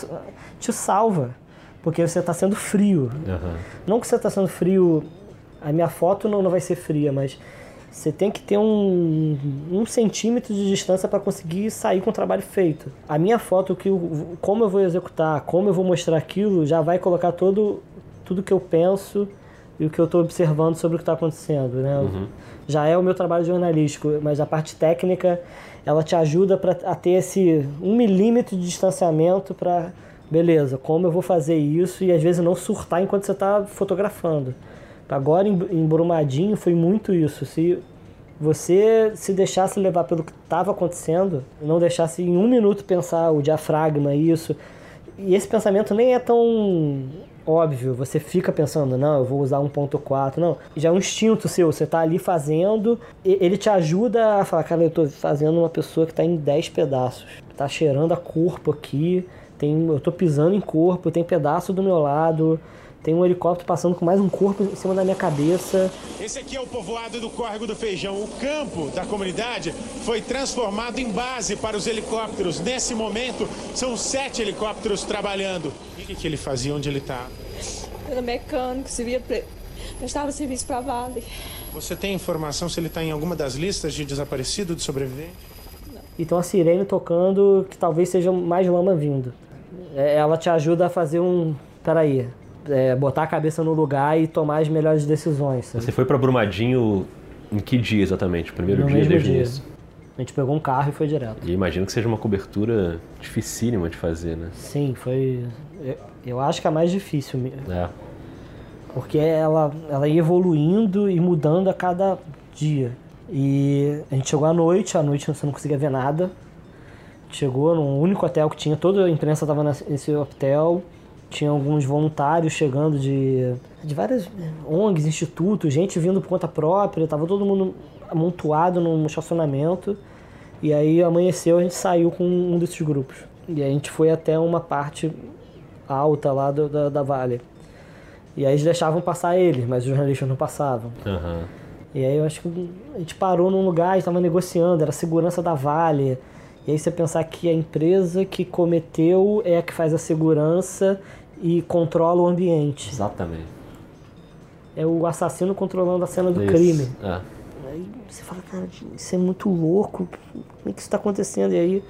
te salva, porque você está sendo frio. Uhum. Não que você está sendo frio, a minha foto não, não vai ser fria, mas você tem que ter um, um centímetro de distância para conseguir sair com o trabalho feito. A minha foto, que, como eu vou executar, como eu vou mostrar aquilo, já vai colocar todo tudo que eu penso e o que eu estou observando sobre o que está acontecendo, né? Uhum. Já é o meu trabalho jornalístico, mas a parte técnica ela te ajuda pra, a ter esse um milímetro de distanciamento para beleza, como eu vou fazer isso e às vezes não surtar enquanto você está fotografando. Agora em, em Brumadinho foi muito isso. Se você se deixasse levar pelo que estava acontecendo, não deixasse em um minuto pensar o diafragma, isso. E esse pensamento nem é tão óbvio, você fica pensando, não, eu vou usar 1.4, não. Já é um instinto seu, você tá ali fazendo, ele te ajuda a falar, cara, eu tô fazendo uma pessoa que tá em 10 pedaços. Tá cheirando a corpo aqui, tem, eu tô pisando em corpo, tem pedaço do meu lado, tem um helicóptero passando com mais um corpo em cima da minha cabeça. Esse aqui é o povoado do Córrego do Feijão. O campo da comunidade foi transformado em base para os helicópteros. Nesse momento, são sete helicópteros trabalhando. O que, que ele fazia onde ele está? Era mecânico, servia pre... prestava serviço para Vale. Você tem informação se ele está em alguma das listas de desaparecido, de sobrevivente? Não. Então a sirene tocando, que talvez seja mais lama vindo. É, ela te ajuda a fazer um. Peraí, é, botar a cabeça no lugar e tomar as melhores decisões. Sabe? Você foi para Brumadinho em que dia exatamente? O primeiro no dia desde dia. Isso? A gente pegou um carro e foi direto. E imagino que seja uma cobertura dificílima de fazer, né? Sim, foi. Eu acho que é a mais difícil mesmo. É. Porque ela, ela ia evoluindo e mudando a cada dia. E a gente chegou à noite, à noite você não conseguia ver nada. Chegou num único hotel que tinha, toda a imprensa estava nesse hotel. Tinha alguns voluntários chegando de, de várias ONGs, institutos, gente vindo por conta própria, tava todo mundo amontoado num estacionamento. E aí amanheceu, a gente saiu com um desses grupos. E a gente foi até uma parte alta lá do, da, da Vale. E aí eles deixavam passar eles, mas os jornalistas não passavam. Uhum. E aí eu acho que a gente parou num lugar, estava negociando, era a segurança da Vale. E aí você pensar que a empresa que cometeu é a que faz a segurança e controla o ambiente. Exatamente. É o assassino controlando a cena do isso. crime. É. Aí você fala, cara, isso é muito louco. Como é que isso está acontecendo? E aí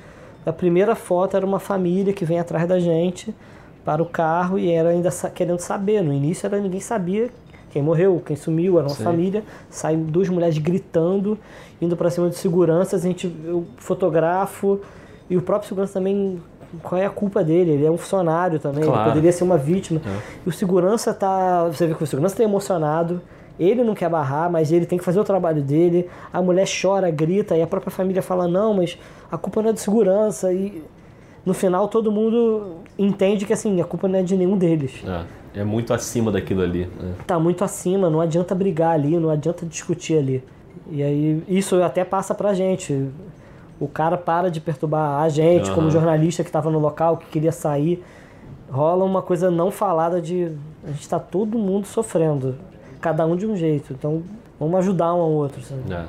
a primeira foto era uma família que vem atrás da gente para o carro e era ainda querendo saber. No início era ninguém sabia quem morreu, quem sumiu, era uma Sim. família. Saem duas mulheres gritando indo para cima de seguranças, a gente, eu fotografo e o próprio segurança também qual é a culpa dele? Ele é um funcionário também, claro. ele poderia ser uma vítima. É. E o segurança tá, você vê que o segurança está emocionado, ele não quer barrar, mas ele tem que fazer o trabalho dele. A mulher chora, grita e a própria família fala: "Não, mas a culpa não é de segurança". E no final todo mundo entende que assim, a culpa não é de nenhum deles. É, é muito acima daquilo ali. É. Tá muito acima, não adianta brigar ali, não adianta discutir ali. E aí isso até passa pra gente. O cara para de perturbar a gente, uhum. como jornalista que estava no local, que queria sair. Rola uma coisa não falada de. A gente está todo mundo sofrendo, cada um de um jeito. Então vamos ajudar um ao outro, sabe? É.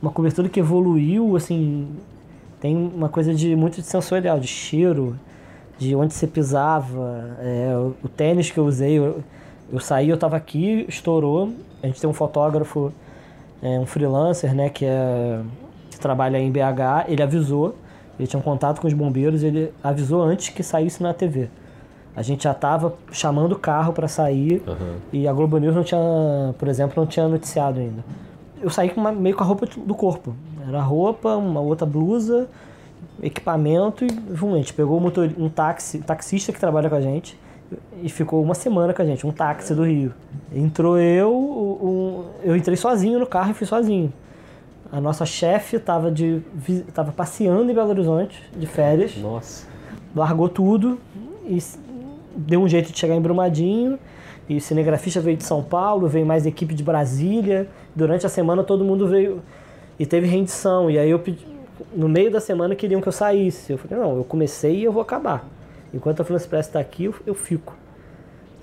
Uma cobertura que evoluiu, assim, tem uma coisa de muito de sensorial, de cheiro, de onde você pisava, é, o, o, tênis que eu usei, eu, eu saí, eu tava aqui, estourou. A gente tem um fotógrafo, é, um freelancer, né, que, é, que trabalha em BH, ele avisou, ele tinha um contato com os bombeiros, ele avisou antes que saísse na TV. A gente já estava chamando o carro para sair uhum. e a Globo News não tinha, por exemplo, não tinha noticiado ainda. Eu saí com uma, meio com a roupa do corpo. Era roupa, uma outra blusa, equipamento e vum, a gente pegou um, motor, um táxi, um taxista que trabalha com a gente e ficou uma semana com a gente, um táxi do Rio. Entrou eu, um, eu entrei sozinho no carro e fui sozinho. A nossa chefe estava de tava passeando em Belo Horizonte de férias. Nossa. Largou tudo e deu um jeito de chegar em Brumadinho. E o cinegrafista veio de São Paulo, veio mais equipe de Brasília. Durante a semana todo mundo veio e teve rendição. E aí eu pedi, no meio da semana queriam que eu saísse. Eu falei, não, eu comecei e eu vou acabar. Enquanto a Freelance Press está aqui, eu, eu fico.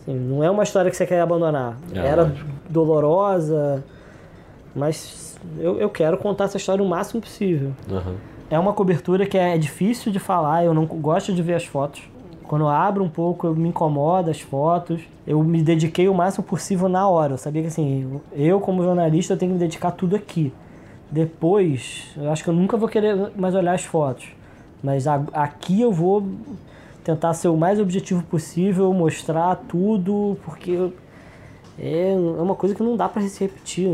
Assim, não é uma história que você quer abandonar. É, Era lógico. dolorosa, mas eu, eu quero contar essa história o máximo possível. Uhum. É uma cobertura que é difícil de falar, eu não gosto de ver as fotos. Quando eu abro um pouco, eu me incomodo as fotos. Eu me dediquei o máximo possível na hora. Eu sabia que assim, eu como jornalista eu tenho que me dedicar tudo aqui. Depois, eu acho que eu nunca vou querer mais olhar as fotos. Mas a, aqui eu vou tentar ser o mais objetivo possível, mostrar tudo, porque é, é uma coisa que não dá para se repetir.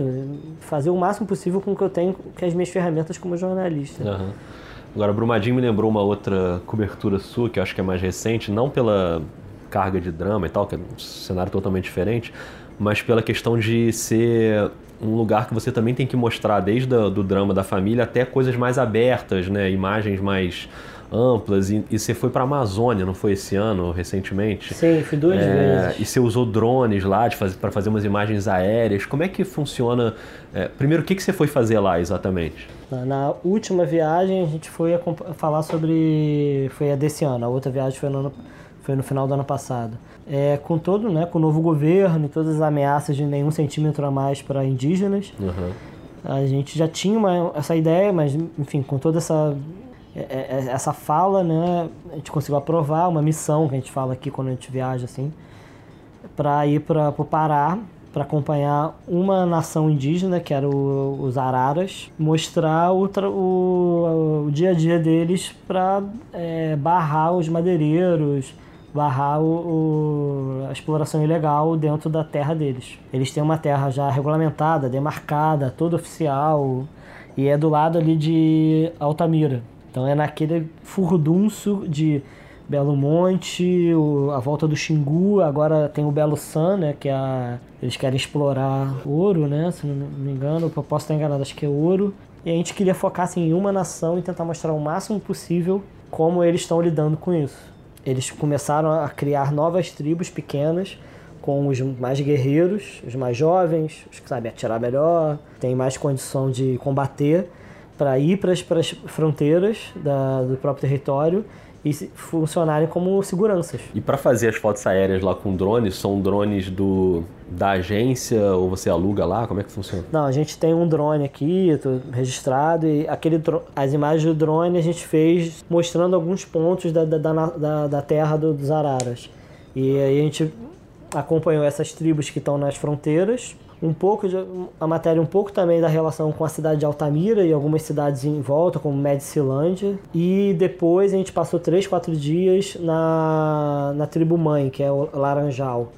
Fazer o máximo possível com o que eu tenho, com as minhas ferramentas como jornalista. Uhum. Agora, Brumadinho me lembrou uma outra cobertura sua, que eu acho que é mais recente, não pela carga de drama e tal, que é um cenário totalmente diferente, mas pela questão de ser um lugar que você também tem que mostrar, desde o do drama da família até coisas mais abertas, né? imagens mais amplas. E, e você foi para a Amazônia, não foi esse ano, recentemente? Sim, fui duas é, vezes. E você usou drones lá para fazer umas imagens aéreas. Como é que funciona? É, primeiro, o que, que você foi fazer lá exatamente? Na última viagem a gente foi falar sobre. Foi a desse ano, a outra viagem foi no, ano, foi no final do ano passado. É, com todo, né, com o novo governo e todas as ameaças de nenhum centímetro a mais para indígenas, uhum. a gente já tinha uma, essa ideia, mas enfim, com toda essa é, é, essa fala, né, a gente conseguiu aprovar uma missão que a gente fala aqui quando a gente viaja assim, para ir para o Pará para acompanhar uma nação indígena, que era o, os Araras, mostrar o, o, o, dia a dia deles para é, barrar os madeireiros, barrar o, a exploração ilegal dentro da terra deles. Eles têm uma terra já regulamentada, demarcada, toda oficial, e é do lado ali de Altamira. Então é naquele furdunço de Belo Monte, o, a volta do Xingu, agora tem o Belo San, né, que é a, eles querem explorar ouro, né, se não me engano, eu posso estar enganado, acho que é ouro. E a gente queria focar assim, em uma nação e tentar mostrar o máximo possível como eles estão lidando com isso. Eles começaram a criar novas tribos pequenas, com os mais guerreiros, os mais jovens, os que sabem atirar melhor, têm mais condição de combater, para ir para as fronteiras da, do próprio território e funcionarem como seguranças. E para fazer as fotos aéreas lá com drones, são drones do da agência ou você aluga lá? Como é que funciona? Não, a gente tem um drone aqui registrado e aquele as imagens do drone a gente fez mostrando alguns pontos da, da, da, da terra do, dos araras. E aí a gente acompanhou essas tribos que estão nas fronteiras um pouco de, a matéria um pouco também da relação com a cidade de Altamira e algumas cidades em volta, como Medicilândia. E depois a gente passou três, quatro dias na, na tribo mãe, que é o Laranjal,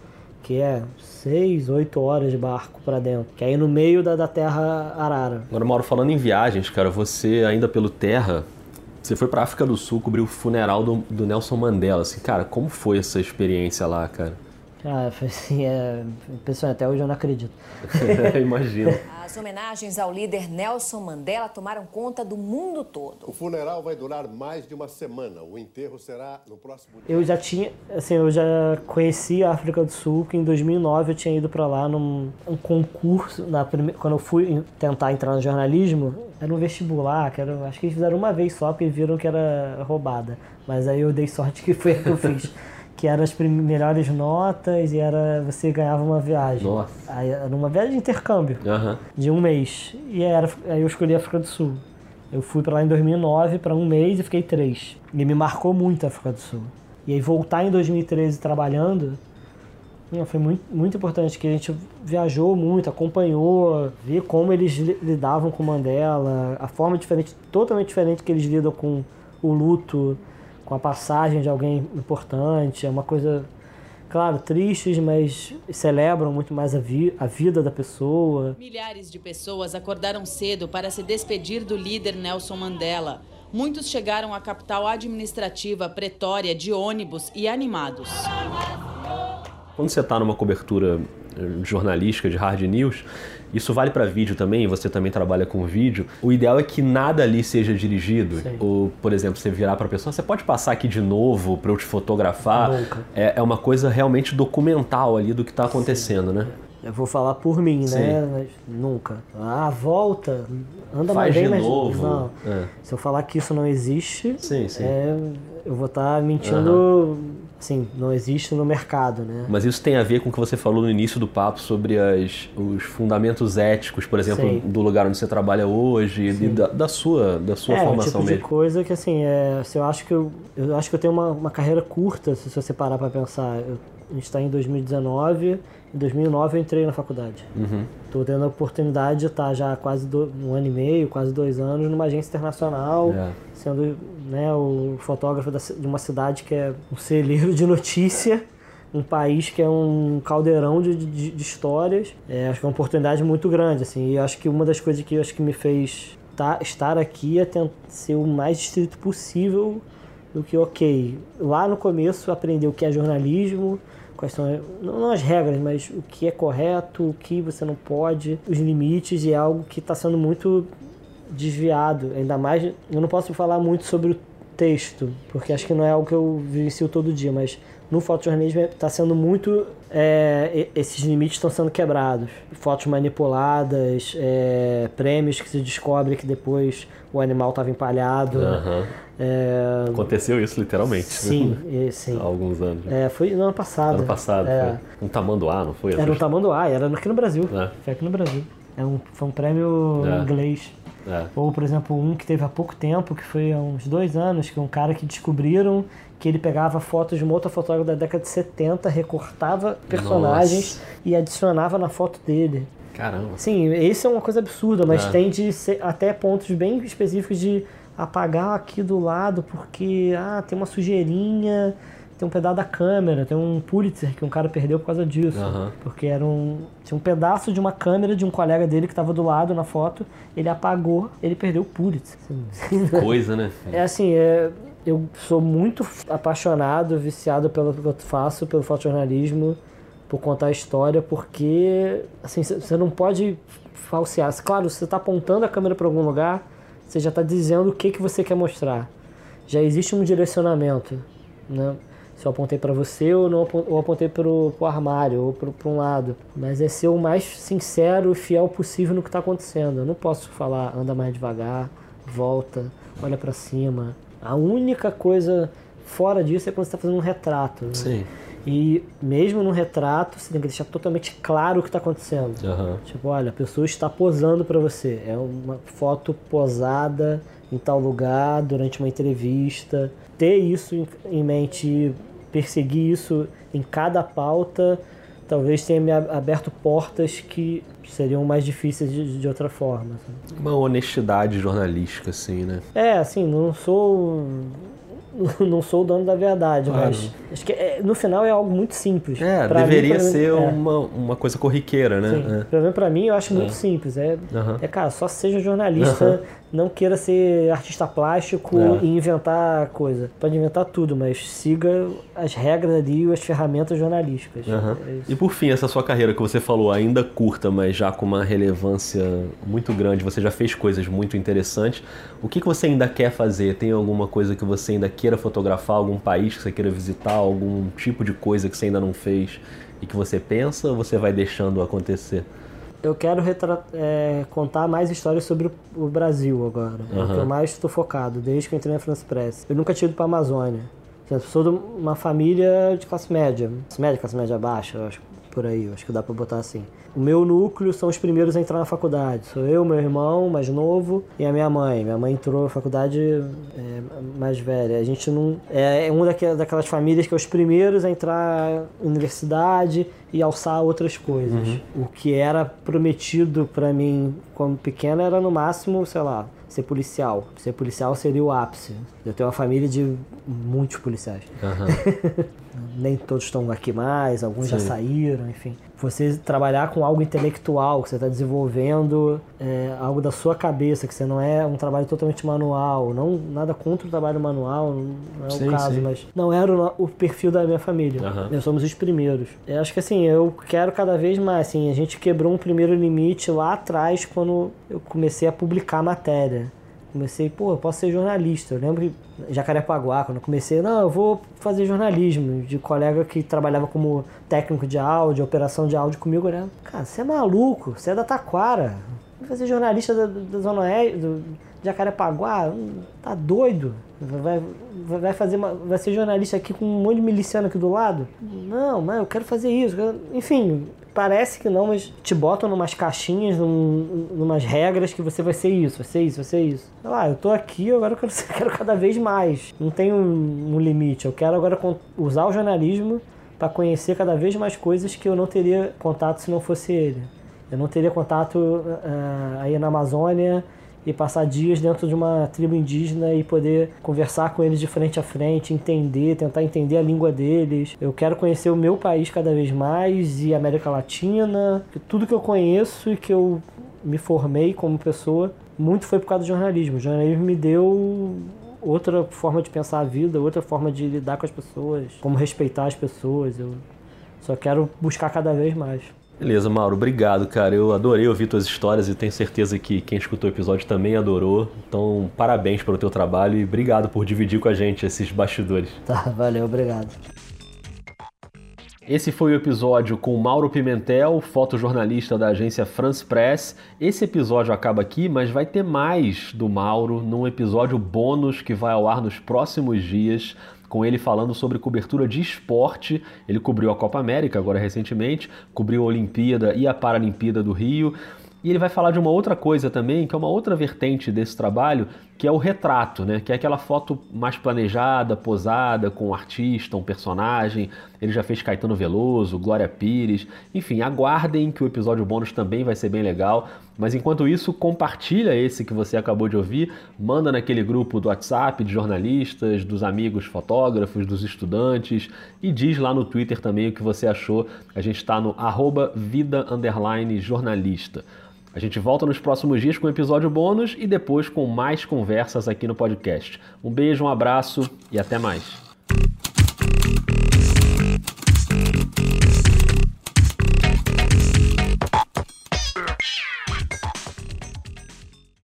que é seis, oito horas de barco para dentro, que é aí no meio da, da terra arara. Agora, Mauro, falando em viagens, cara, você ainda pelo terra, você foi para África do Sul cobrir o funeral do, do Nelson Mandela, assim, cara, como foi essa experiência lá, cara? Ah, foi assim, é impressionante. Até hoje eu não acredito. Imagino. As homenagens ao líder Nelson Mandela tomaram conta do mundo todo. O funeral vai durar mais de uma semana. O enterro será no próximo dia. Eu já tinha, assim, eu já conheci a África do Sul, que em 2009 eu tinha ido para lá num um concurso, na prime... quando eu fui tentar entrar no jornalismo, era um vestibular, que era, acho que eles fizeram uma vez só, porque viram que era roubada. Mas aí eu dei sorte que foi a que eu fiz. que eram as melhores notas e era você ganhava uma viagem. Nossa. Aí, era uma viagem de intercâmbio de um mês. E era, aí eu escolhi a África do Sul. Eu fui pra lá em 2009 para um mês e fiquei três. E me marcou muito a África do Sul. E aí voltar em 2013 trabalhando foi muito, muito importante que a gente viajou muito, acompanhou, ver como eles li- lidavam com Mandela, a forma diferente, totalmente diferente que eles lidam com o luto, com a passagem de alguém importante. É uma coisa, claro, tristes, mas celebram muito mais a, vi a vida da pessoa. Milhares de pessoas acordaram cedo para se despedir do líder Nelson Mandela. Muitos chegaram à capital administrativa, Pretória, de ônibus e animados. Quando você está numa cobertura jornalística de hard news, isso vale para vídeo também, você também trabalha com vídeo. O ideal é que nada ali seja dirigido. Sim. Ou, por exemplo, você virar para a pessoa, você pode passar aqui de novo para eu te fotografar. Nunca. É, é uma coisa realmente documental ali do que está acontecendo, né? Eu vou falar por mim, Sim. né? Mas nunca. Ah, volta, anda Faz mais bem, de mas novo. não. É. Se eu falar que isso não existe, Sim, sim. é, eu vou estar mentindo. Assim, não existe no mercado, né? Mas isso tem a ver com o que você falou no início do papo sobre as, os fundamentos éticos, por exemplo, Sim. do lugar onde você trabalha hoje e da, da sua, da sua é, formação tipo de mesmo. coisa que assim, é, se eu acho que eu, eu acho que eu tenho uma, uma carreira curta, se você parar pra pensar. Eu, a gente está em 2019, em 2009 eu entrei na faculdade. Uhum. Estou tendo a oportunidade de estar já há quase do, um ano e meio, quase dois anos numa agência internacional, É. sendo né, o fotógrafo da de uma cidade que é um celeiro de notícia, um país que é um caldeirão de, de, de histórias. É, acho que é uma oportunidade muito grande, assim. E acho que uma das coisas que acho que me fez tá, estar aqui é tent- ser o mais distrito possível do que, ok, lá no começo aprender o que é jornalismo, quais são, não as regras, mas o que é correto, o que você não pode, os limites, e é algo que está sendo muito desviado. Ainda mais, eu não posso falar muito sobre o texto, porque acho que não é algo que eu vivencio todo dia, mas no fotojornalismo está sendo muito. É, esses limites estão sendo quebrados. Fotos manipuladas, é, prêmios que se descobre que depois o animal estava empalhado. Aham. É, Aconteceu isso literalmente. sim, né? sim. Há alguns anos. É, foi no ano passado. Ano passado, É. foi. Um tamanduá, não foi? Era um tamanduá, era aqui no Brasil. É. Foi aqui no Brasil. É um, foi um prêmio É. inglês. É. Ou, por exemplo, um que teve há pouco tempo, que foi há uns dois anos, que um cara que descobriram que ele pegava fotos de uma outra fotógrafa da década de 70, recortava personagens e adicionava na foto dele. Caramba. Sim, isso é uma coisa absurda, mas É. tem de ser até pontos bem específicos de apagar aqui do lado porque ah, tem uma sujeirinha, tem um pedaço da câmera, tem um Pulitzer que um cara perdeu por causa disso. Aham. Porque era um, tinha um pedaço de uma câmera de um colega dele que estava do lado na foto, ele apagou, ele perdeu o Pulitzer. Coisa, né? É assim, é, eu sou muito apaixonado, viciado pelo que eu faço, pelo fotojornalismo, por contar a história, porque assim, você não pode falsear. Claro, você está apontando a câmera para algum lugar, você já está dizendo o que, que você quer mostrar. Já existe um direcionamento, né? Se eu apontei para você ou não ou apontei para o armário ou para um lado. Mas é ser o mais sincero e fiel possível no que está acontecendo. Eu não posso falar anda mais devagar, volta, olha para cima. A única coisa fora disso é quando você está fazendo um retrato. né? Sim. E mesmo no retrato, você tem que deixar totalmente claro o que está acontecendo. Aham. Tipo, olha, a pessoa está posando para você. É uma foto posada em tal lugar durante uma entrevista. Ter isso em- mente perseguir isso em cada pauta talvez tenha me aberto portas que seriam mais difíceis de, de outra forma. assim. Uma honestidade jornalística, assim, né? É, assim, não sou. Não sou o dono da verdade, Claro. mas acho que é- no final é algo muito simples. É, Pra mim, deveria mim, ser é. uma, uma coisa corriqueira, né? Sim. É. Pelo menos pra mim, eu acho muito É. simples. É, Aham. é, cara, só seja jornalista, Aham. Não queira ser artista plástico É. e inventar coisa. Pode inventar tudo, mas siga as regras ali e as ferramentas jornalísticas. Aham. É. E por fim, essa sua carreira que você falou, ainda curta, mas já com uma relevância muito grande, você já fez coisas muito interessantes. O que, que você ainda quer fazer? Tem alguma coisa que você ainda queira fotografar? Algum país que você queira visitar? Algum tipo de coisa que você ainda não fez e que você pensa ou você vai deixando acontecer? Eu quero é, contar mais histórias sobre o- Brasil agora. É o que eu mais estou focado, desde que eu entrei na France Press. Eu nunca tinha ido pra Amazônia. Eu sou de uma família de classe média, classe média, classe média baixa, acho, por aí, acho que dá para botar assim. O meu núcleo são os primeiros a entrar na faculdade. Sou eu, meu irmão mais novo e a minha mãe. Minha mãe entrou na faculdade é, mais velha. A gente não é, é uma daquelas famílias que é os primeiros a entrar na universidade e alçar outras coisas. Uhum. O que era prometido para mim como pequena era no máximo, sei lá, ser policial. Ser policial seria o ápice. Eu tenho uma família de muitos policiais. Uhum. Nem todos estão aqui mais, alguns Sim. já saíram, enfim você trabalhar com algo intelectual, que você está desenvolvendo é, algo da sua cabeça, que você não é um trabalho totalmente manual, não nada contra o trabalho manual, não é sim, o caso, sim. mas não era o, o, perfil da minha família. Uhum. Nós somos os primeiros. Eu acho que assim, eu quero cada vez mais, assim, a gente quebrou um primeiro limite lá atrás quando eu comecei a publicar matéria comecei, pô, eu posso ser jornalista. Eu lembro que Jacarepaguá, quando eu comecei, não, eu vou fazer jornalismo. De colega que trabalhava como técnico de áudio, operação de áudio comigo, né? Cara, você é maluco, você é da Taquara. Vai fazer jornalista da, da Zona Oeste, do Jacarepaguá, tá doido? Vai, vai, fazer vai ser jornalista aqui com um monte de miliciano aqui do lado? Não, mas eu quero fazer isso. Enfim, parece que não, mas te botam numas caixinhas, num, numas regras que você vai ser isso, vai ser isso, vai ser isso. Sei lá, eu tô aqui, agora eu quero, quero cada vez mais. Não tem um, um limite. Eu quero agora usar o jornalismo para conhecer cada vez mais coisas que eu não teria contato se não fosse ele. Eu não teria contato uh, aí na Amazônia e passar dias dentro de uma tribo indígena e poder conversar com eles de frente a frente, entender, tentar entender a língua deles. Eu quero conhecer o meu país cada vez mais e a América Latina, tudo que eu conheço e que eu me formei como pessoa, muito foi por causa do jornalismo. O jornalismo me deu outra forma de pensar a vida, outra forma de lidar com as pessoas, como respeitar as pessoas. Eu só quero buscar cada vez mais. Beleza, Mauro, obrigado, cara. Eu adorei ouvir tuas histórias e tenho certeza que quem escutou o episódio também adorou. Então, parabéns pelo teu trabalho e obrigado por dividir com a gente esses bastidores. Tá, valeu, obrigado. Esse foi o episódio com Mauro Pimentel, fotojornalista da agência France Press. Esse episódio acaba aqui, mas vai ter mais do Mauro num episódio bônus que vai ao ar nos próximos dias com ele falando sobre cobertura de esporte. Ele cobriu a Copa América agora recentemente, cobriu a Olimpíada e a Paralimpíada do Rio. E ele vai falar de uma outra coisa também, que é uma outra vertente desse trabalho, que é o retrato, né? Que é aquela foto mais planejada, posada, com um artista, um personagem. Ele já fez Caetano Veloso, Glória Pires. Enfim, aguardem que o episódio bônus também vai ser bem legal. Mas enquanto isso, compartilha esse que você acabou de ouvir, manda naquele grupo do WhatsApp de jornalistas, dos amigos fotógrafos, dos estudantes e diz lá no Twitter também o que você achou. A gente está no arroba vida jornalista. A gente volta nos próximos dias com um episódio bônus e depois com mais conversas aqui no podcast. Um beijo, um abraço e até mais.